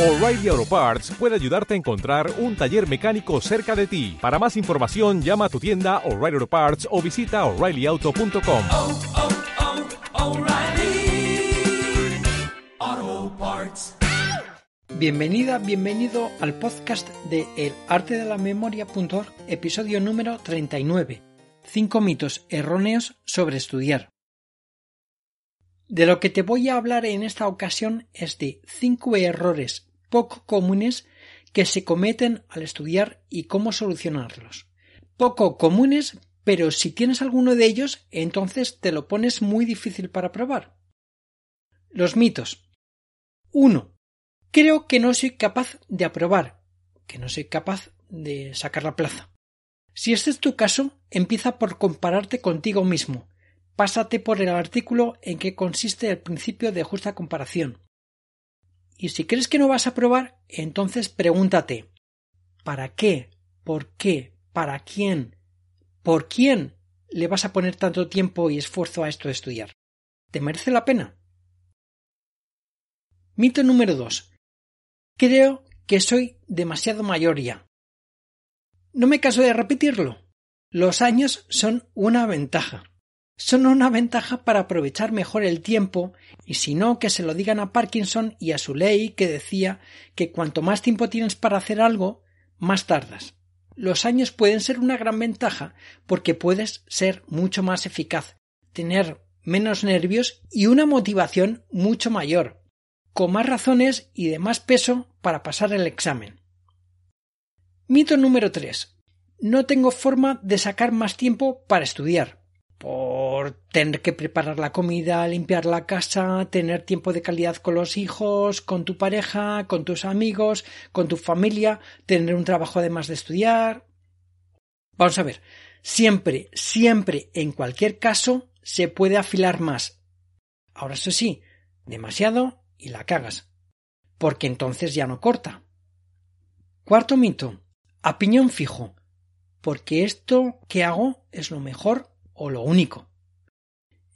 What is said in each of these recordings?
O'Reilly Auto Parts puede ayudarte a encontrar un taller mecánico cerca de ti. Para más información, llama a tu tienda O'Reilly Auto Parts o visita oreillyauto.com. oh, oh, Parts. Bienvenida, bienvenido al podcast de El Arte de la Memoria.org, episodio número 39. Cinco mitos erróneos sobre estudiar. De lo que te voy a hablar en esta ocasión es de cinco errores poco comunes que se cometen al estudiar y cómo solucionarlos. Poco comunes, pero si tienes alguno de ellos, entonces te lo pones muy difícil para probar. Los mitos. 1. Creo que no soy capaz de aprobar, que no soy capaz de sacar la plaza. Si este es tu caso, empieza por compararte contigo mismo. Pásate por el artículo en que consiste el principio de justa comparación. Y si crees que no vas a probar, entonces pregúntate ¿para qué? ¿Por qué? ¿Para quién? ¿Por quién le vas a poner tanto tiempo y esfuerzo a esto de estudiar? ¿Te merece la pena? Mito número 2. Creo que soy demasiado mayor ya. No me caso de repetirlo. Los años son una ventaja. Son una ventaja para aprovechar mejor el tiempo y si no que se lo digan a Parkinson y a su ley que decía que cuanto más tiempo tienes para hacer algo, más tardas. Los años pueden ser una gran ventaja porque puedes ser mucho más eficaz, tener menos nervios y una motivación mucho mayor, con más razones y de más peso para pasar el examen. Mito número 3. No tengo forma de sacar más tiempo para estudiar. Por tener que preparar la comida, limpiar la casa, tener tiempo de calidad con los hijos, con tu pareja, con tus amigos, con tu familia, tener un trabajo además de estudiar. Vamos a ver, siempre, siempre, en cualquier caso, se puede afilar más. Ahora eso sí, demasiado y la cagas, porque entonces ya no corta. Cuarto mito, a fijo, porque esto que hago es lo mejor o lo único.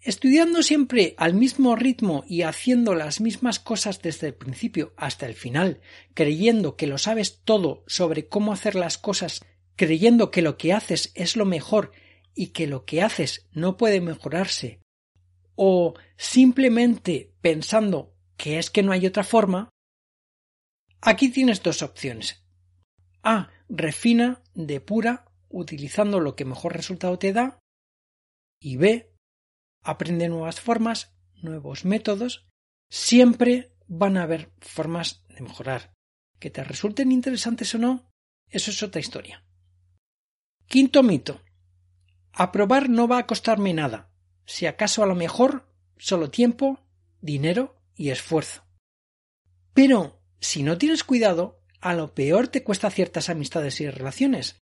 Estudiando siempre al mismo ritmo y haciendo las mismas cosas desde el principio hasta el final, creyendo que lo sabes todo sobre cómo hacer las cosas, creyendo que lo que haces es lo mejor y que lo que haces no puede mejorarse, o simplemente pensando que es que no hay otra forma, aquí tienes dos opciones. A. Refina, depura, utilizando lo que mejor resultado te da, y B. Aprende nuevas formas, nuevos métodos. Siempre van a haber formas de mejorar. Que te resulten interesantes o no, eso es otra historia. Quinto mito. Aprobar no va a costarme nada. Si acaso a lo mejor, solo tiempo, dinero y esfuerzo. Pero, si no tienes cuidado, a lo peor te cuesta ciertas amistades y relaciones,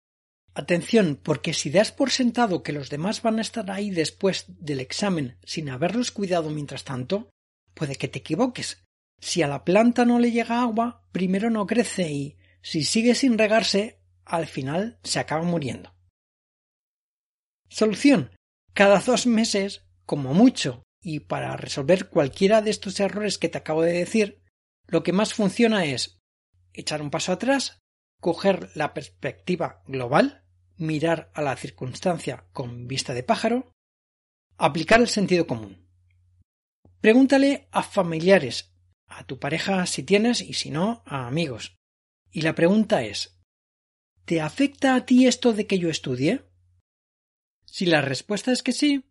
Atención, porque si das por sentado que los demás van a estar ahí después del examen sin haberlos cuidado mientras tanto, puede que te equivoques. Si a la planta no le llega agua, primero no crece y, si sigue sin regarse, al final se acaba muriendo. Solución. Cada dos meses, como mucho, y para resolver cualquiera de estos errores que te acabo de decir, lo que más funciona es echar un paso atrás, coger la perspectiva global, mirar a la circunstancia con vista de pájaro, aplicar el sentido común. Pregúntale a familiares, a tu pareja si tienes y si no, a amigos. Y la pregunta es ¿Te afecta a ti esto de que yo estudie? Si la respuesta es que sí,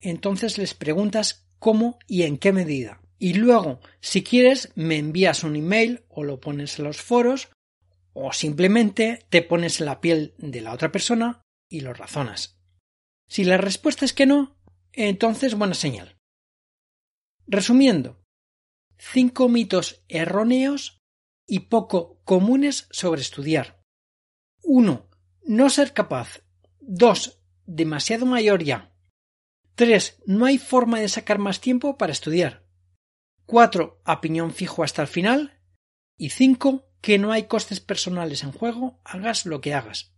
entonces les preguntas cómo y en qué medida. Y luego, si quieres, me envías un email o lo pones en los foros o simplemente te pones en la piel de la otra persona y lo razonas. Si la respuesta es que no, entonces buena señal. Resumiendo, cinco mitos erróneos y poco comunes sobre estudiar. 1. No ser capaz. 2. Demasiado mayor ya. 3. No hay forma de sacar más tiempo para estudiar. 4. A piñón fijo hasta el final. Y 5 que no hay costes personales en juego, hagas lo que hagas.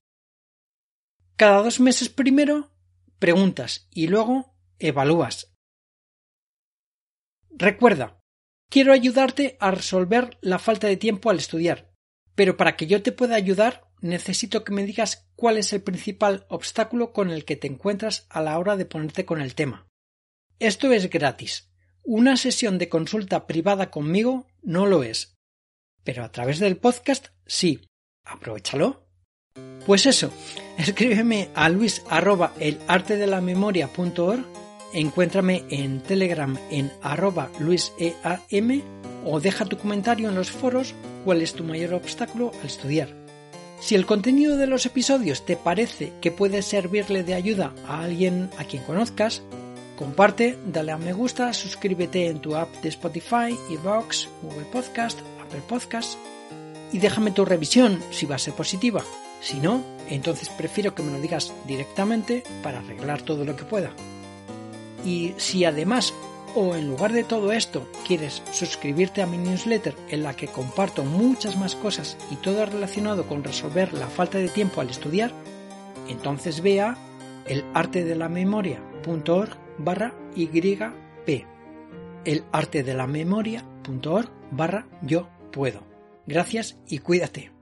Cada dos meses primero preguntas y luego evalúas. Recuerda, Quiero ayudarte a resolver la falta de tiempo al estudiar, pero para que yo te pueda ayudar necesito que me digas cuál es el principal obstáculo con el que te encuentras a la hora de ponerte con el tema. Esto es gratis. Una sesión de consulta privada conmigo no lo es. Pero a través del podcast sí. Aprovechalo. Pues eso, escríbeme a luis arroba el arte de la memoria.org, encuéntrame en Telegram en arroba luiseam o deja tu comentario en los foros cuál es tu mayor obstáculo al estudiar. Si el contenido de los episodios te parece que puede servirle de ayuda a alguien a quien conozcas, comparte, dale a me gusta, suscríbete en tu app de Spotify, Evox, Google Podcast, Podcast y déjame tu revisión si va a ser positiva. Si no, entonces prefiero que me lo digas directamente para arreglar todo lo que pueda. Y si además o en lugar de todo esto quieres suscribirte a mi newsletter en la que comparto muchas más cosas y todo relacionado con resolver la falta de tiempo al estudiar, entonces ve a elartedelamemoria.org barra YP elartedelamemoria.org barra yo puedo. Gracias y cuídate.